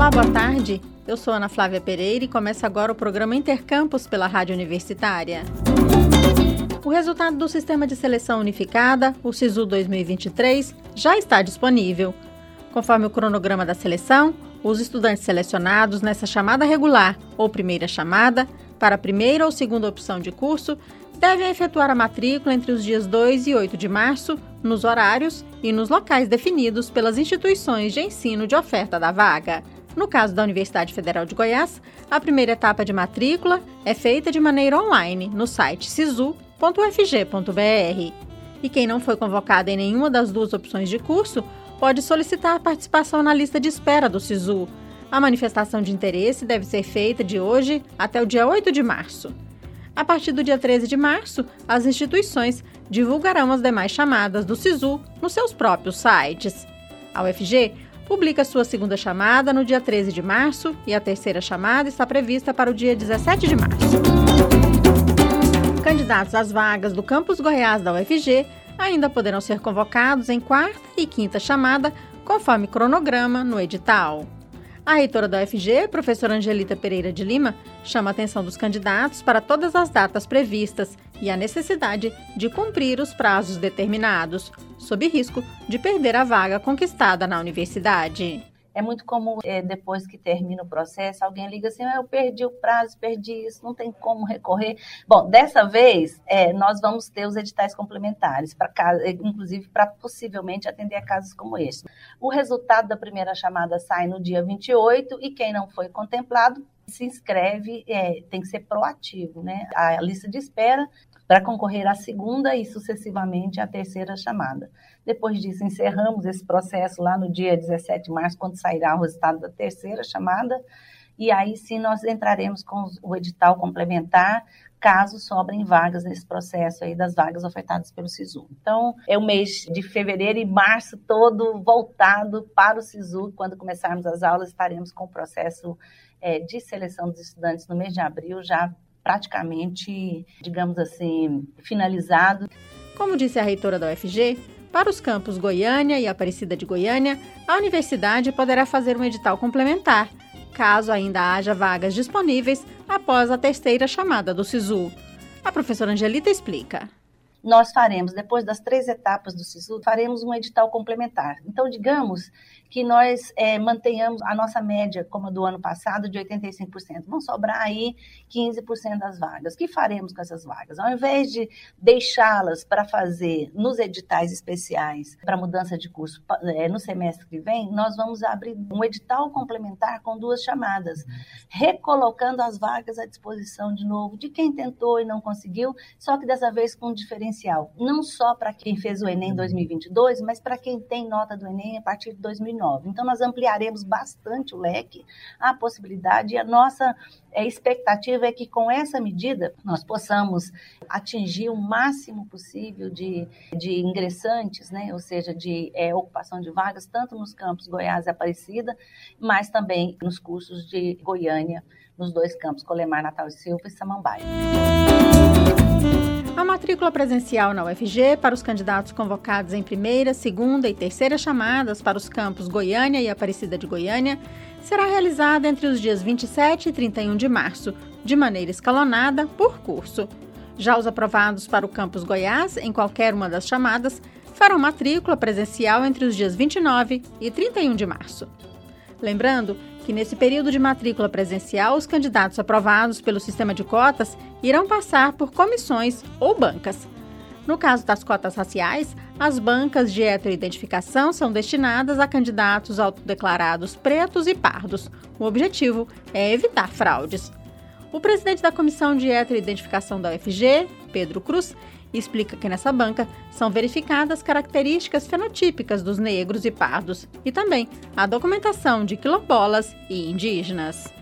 Olá, boa tarde. Eu sou Ana Flávia Pereira e começa agora o programa Intercampus pela Rádio Universitária. O resultado do Sistema de Seleção Unificada, o SISU 2023, já está disponível. Conforme o cronograma da seleção, os estudantes selecionados nessa chamada regular ou primeira chamada, para a primeira ou segunda opção de curso, devem efetuar a matrícula entre os dias 2 e 8 de março, nos horários e nos locais definidos pelas instituições de ensino de oferta da vaga. No caso da Universidade Federal de Goiás, a primeira etapa de matrícula é feita de maneira online no site sisu.ufg.br. E quem não foi convocado em nenhuma das duas opções de curso pode solicitar a participação na lista de espera do SISU. A manifestação de interesse deve ser feita de hoje até o dia 8 de março. A partir do dia 13 de março, as instituições divulgarão as demais chamadas do SISU nos seus próprios sites. A UFG publica sua segunda chamada no dia 13 de março e a terceira chamada está prevista para o dia 17 de março. Candidatos às vagas do campus Goiás da UFG ainda poderão ser convocados em quarta e quinta chamada, conforme cronograma no edital. A reitora da UFG, professora Angelita Pereira de Lima, chama a atenção dos candidatos para todas as datas previstas e a necessidade de cumprir os prazos determinados, sob risco de perder a vaga conquistada na universidade. É muito comum, é, depois que termina o processo, alguém liga assim: ah, eu perdi o prazo, perdi isso, não tem como recorrer. Bom, dessa vez, é, nós vamos ter os editais complementares, pra, inclusive para possivelmente atender a casos como este. O resultado da primeira chamada sai no dia 28 e quem não foi contemplado se inscreve, é, tem que ser proativo, né? A lista de espera para concorrer à segunda e sucessivamente à terceira chamada. Depois disso, encerramos esse processo lá no dia 17 de março, quando sairá o resultado da terceira chamada, e aí sim nós entraremos com o edital complementar, caso sobrem vagas nesse processo aí das vagas ofertadas pelo SISU. Então, é o mês de fevereiro e março todo voltado para o SISU. Quando começarmos as aulas, estaremos com o processo é, de seleção dos estudantes no mês de abril já praticamente, digamos assim, finalizado. Como disse a reitora da UFG, para os campos Goiânia e Aparecida de Goiânia, a universidade poderá fazer um edital complementar, caso ainda haja vagas disponíveis após a terceira chamada do SISU. A professora Angelita explica nós faremos, depois das três etapas do SISU, faremos um edital complementar. Então, digamos que nós é, mantenhamos a nossa média, como a do ano passado, de 85%. Vão sobrar aí 15% das vagas. O que faremos com essas vagas? Ao invés de deixá-las para fazer nos editais especiais para mudança de curso é, no semestre que vem, nós vamos abrir um edital complementar com duas chamadas, recolocando as vagas à disposição de novo de quem tentou e não conseguiu, só que dessa vez com um diferencial, não só para quem fez o Enem 2022, mas para quem tem nota do Enem a partir de 2019. 2009. Então, nós ampliaremos bastante o leque, a possibilidade, e a nossa é, expectativa é que com essa medida nós possamos atingir o máximo possível de, de ingressantes, né? ou seja, de é, ocupação de vagas, tanto nos campos Goiás e Aparecida, mas também nos cursos de Goiânia, nos dois campos, Colemar, Natal e Silva e Samambaia. A matrícula presencial na UFG para os candidatos convocados em primeira, segunda e terceira chamadas para os campos Goiânia e Aparecida de Goiânia será realizada entre os dias 27 e 31 de março, de maneira escalonada por curso. Já os aprovados para o campus Goiás, em qualquer uma das chamadas, farão matrícula presencial entre os dias 29 e 31 de março. Lembrando que nesse período de matrícula presencial, os candidatos aprovados pelo sistema de cotas irão passar por comissões ou bancas. No caso das cotas raciais, as bancas de heteroidentificação são destinadas a candidatos autodeclarados pretos e pardos. O objetivo é evitar fraudes. O presidente da Comissão de Heteroidentificação da UFG, Pedro Cruz, explica que nessa banca são verificadas características fenotípicas dos negros e pardos e também a documentação de quilombolas e indígenas.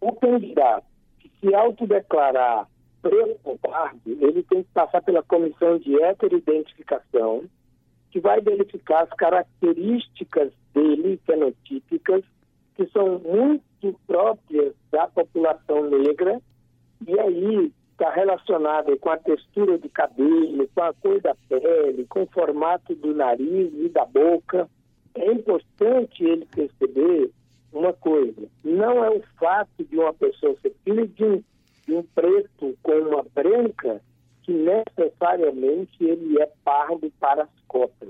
O candidato que se autodeclarar preto ou pardo, ele tem que passar pela comissão de heteroidentificação, que vai verificar as características dele, fenotípicas, que são muito próprias da população negra, e aí está relacionada com a textura do cabelo, com a cor da pele, com o formato do nariz e da boca. É importante ele perceber uma coisa: não é o fato de uma pessoa ser filha de um, de um preto com uma branca que necessariamente ele é pardo para as cotas.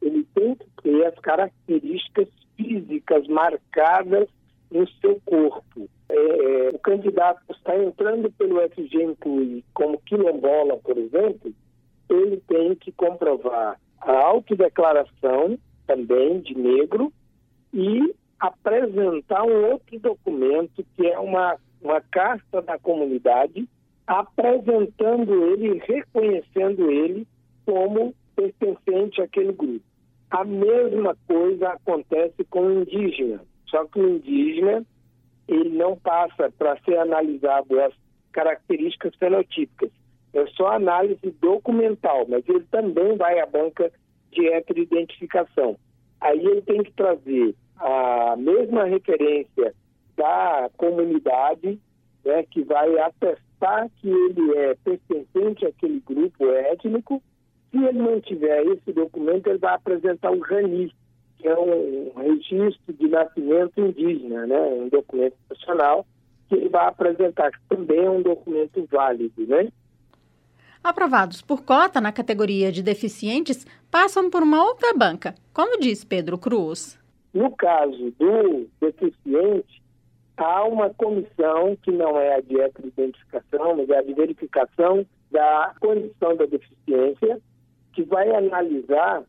Ele tem que ter as características físicas marcadas no seu corpo. É, é o candidato está entrando pelo FG como quilombola, por exemplo, ele tem que comprovar a autodeclaração também de negro e apresentar um outro documento que é uma, uma carta da comunidade apresentando ele, reconhecendo ele como pertencente àquele grupo. A mesma coisa acontece com o indígena, só que o indígena ele não passa para ser analisado as características fenotípicas. É só análise documental, mas ele também vai à banca de heteroidentificação. Aí ele tem que trazer a mesma referência da comunidade, né, que vai atestar que ele é pertencente àquele grupo étnico. Se ele não tiver esse documento, ele vai apresentar o RANI, é um registro de nascimento indígena, né, um documento nacional, que ele vai apresentar, que também é um documento válido, né? Aprovados por cota na categoria de deficientes passam por uma outra banca, como diz Pedro Cruz. No caso do deficiente, há uma comissão que não é a de identificação, mas é a de verificação da condição da deficiência, que vai analisar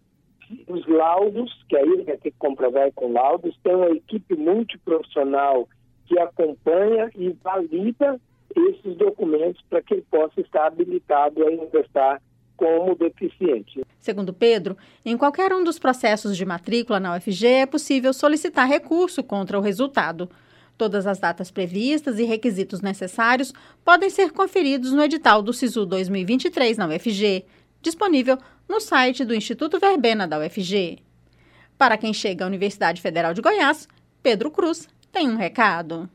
os laudos, que aí vai ter que comprovar com laudos, tem uma equipe multiprofissional que acompanha e valida esses documentos para que ele possa estar habilitado a ingressar como deficiente. Segundo Pedro, em qualquer um dos processos de matrícula na UFG é possível solicitar recurso contra o resultado. Todas as datas previstas e requisitos necessários podem ser conferidos no edital do SISU 2023 na UFG, disponível no site do Instituto Verbena da UFG. Para quem chega à Universidade Federal de Goiás, Pedro Cruz tem um recado.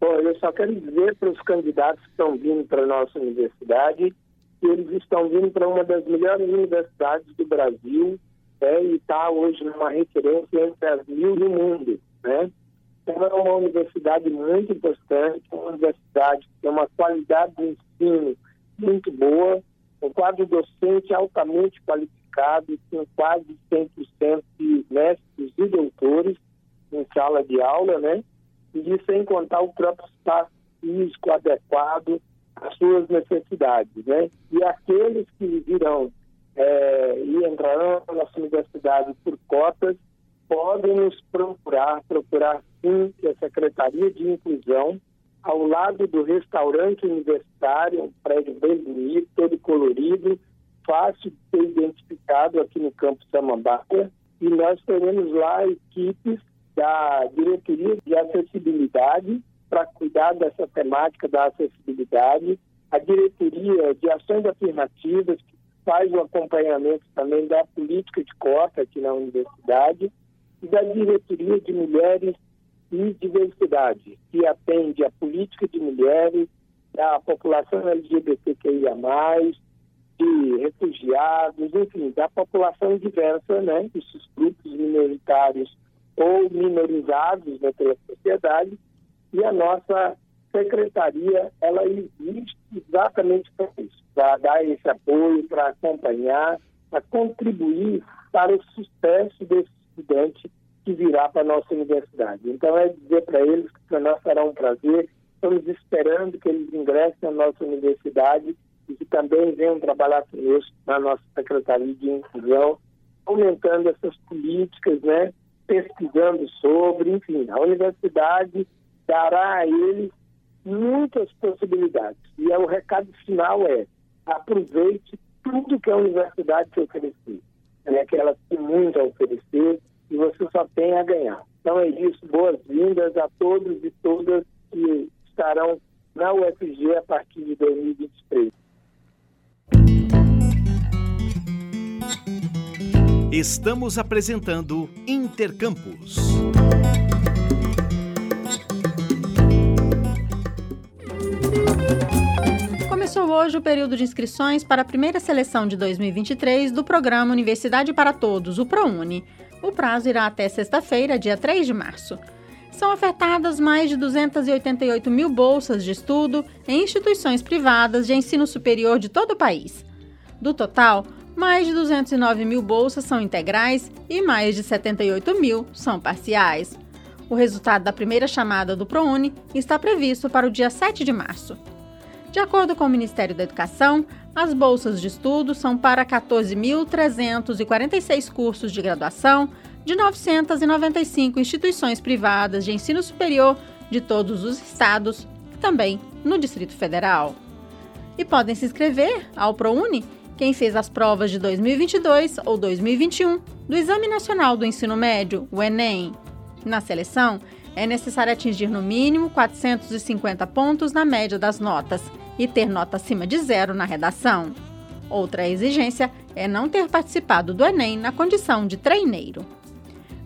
Bom, eu só quero dizer para os candidatos que estão vindo para a nossa universidade que eles estão vindo para uma das melhores universidades do Brasil né, e está hoje numa referência entre as mil do mundo. Né? Então, é uma universidade muito importante, uma universidade que tem uma qualidade de ensino muito boa, um quadro docente altamente qualificado, com quase 100% de mestres e doutores em sala de aula, né? E sem contar o próprio espaço físico adequado as suas necessidades, né? E aqueles que virão é, e entrarão na nossa universidade por cotas podem nos procurar, procurar sim a Secretaria de Inclusão, ao lado do restaurante universitário, um prédio bem bonito, todo colorido, fácil de ser identificado aqui no Campo Samambaia, e nós teremos lá equipes da Diretoria de Acessibilidade para cuidar dessa temática da acessibilidade, a diretoria de ações afirmativas, que faz o acompanhamento também da política de cota aqui na universidade, e da diretoria de mulheres e diversidade, que atende a política de mulheres, da população LGBTQIA+, de refugiados, enfim, da população diversa, né, esses grupos minoritários ou minorizados né, pela sociedade, e a nossa secretaria, ela existe exatamente para isso, para dar esse apoio, para acompanhar, para contribuir para o sucesso desse estudante que virá para a nossa universidade. Então, é dizer para eles que para nós será um prazer, estamos esperando que eles ingressem na nossa universidade e que também venham trabalhar conosco na nossa Secretaria de Inclusão, aumentando essas políticas, né, pesquisando sobre, enfim, a universidade dará a eles muitas possibilidades. E é, o recado final é aproveite tudo que a universidade te oferecer. Né? Que ela tem muito a oferecer e você só tem a ganhar. Então é isso, boas-vindas a todos e todas que estarão na UFG a partir de 2023. Estamos apresentando Intercampus. Começou hoje o período de inscrições para a primeira seleção de 2023 do programa Universidade para Todos, o ProUni. O prazo irá até sexta-feira, dia 3 de março. são ofertadas mais de 288 mil bolsas de estudo em instituições privadas de ensino superior de todo o país. Do total, mais de 209 mil bolsas são integrais e mais de 78 mil são parciais. O resultado da primeira chamada do ProUni está previsto para o dia 7 de março. De acordo com o Ministério da Educação, as bolsas de estudo são para 14.346 cursos de graduação de 995 instituições privadas de ensino superior de todos os estados, também no Distrito Federal. E podem se inscrever ao ProUni quem fez as provas de 2022 ou 2021 do Exame Nacional do Ensino Médio, o Enem. Na seleção, é necessário atingir no mínimo 450 pontos na média das notas e ter nota acima de zero na redação. Outra exigência é não ter participado do Enem na condição de treineiro.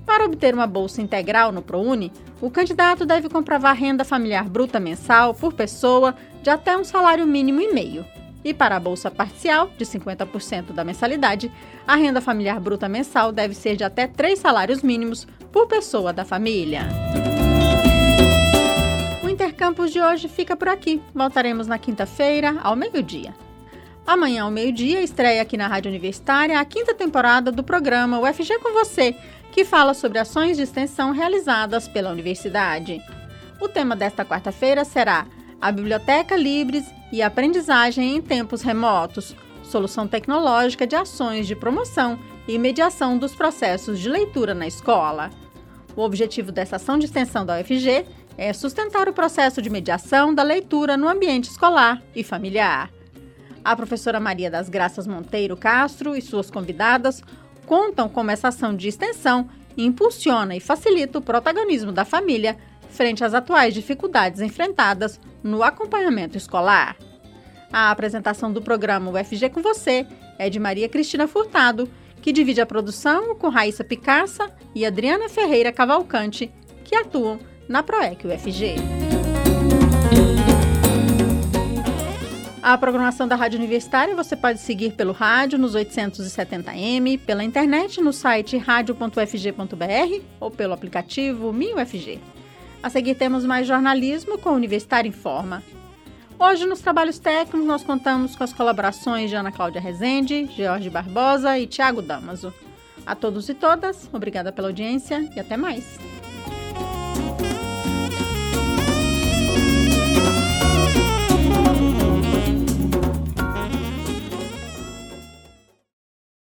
Para obter uma bolsa integral no ProUni, o candidato deve comprovar renda familiar bruta mensal por pessoa de até um salário mínimo e meio. E para a bolsa parcial, de 50% da mensalidade, a renda familiar bruta mensal deve ser de até três salários mínimos por pessoa da família. O Intercampus de hoje fica por aqui. Voltaremos na quinta-feira, ao meio-dia. Amanhã, ao meio-dia, estreia aqui na Rádio Universitária a quinta temporada do programa UFG com Você, que fala sobre ações de extensão realizadas pela universidade. O tema desta quarta-feira será a Biblioteca Libres e Aprendizagem em Tempos Remotos solução tecnológica de ações de promoção e mediação dos processos de leitura na escola. O objetivo dessa ação de extensão da UFG é sustentar o processo de mediação da leitura no ambiente escolar e familiar. A professora Maria das Graças Monteiro Castro e suas convidadas contam como essa ação de extensão impulsiona e facilita o protagonismo da família frente às atuais dificuldades enfrentadas no acompanhamento escolar. A apresentação do programa UFG com você é de Maria Cristina Furtado, que divide a produção com Raíssa Picaça e Adriana Ferreira Cavalcante, que atuam na PROEC UFG. A programação da Rádio Universitária você pode seguir pelo rádio nos 870m, pela internet no site radio.ufg.br ou pelo aplicativo MinUFG. A seguir temos mais jornalismo com Universitário em Forma. Hoje, nos trabalhos técnicos, nós contamos com as colaborações de Ana Cláudia Rezende, Jorge Barbosa e Tiago Damaso. A todos e todas, obrigada pela audiência e até mais.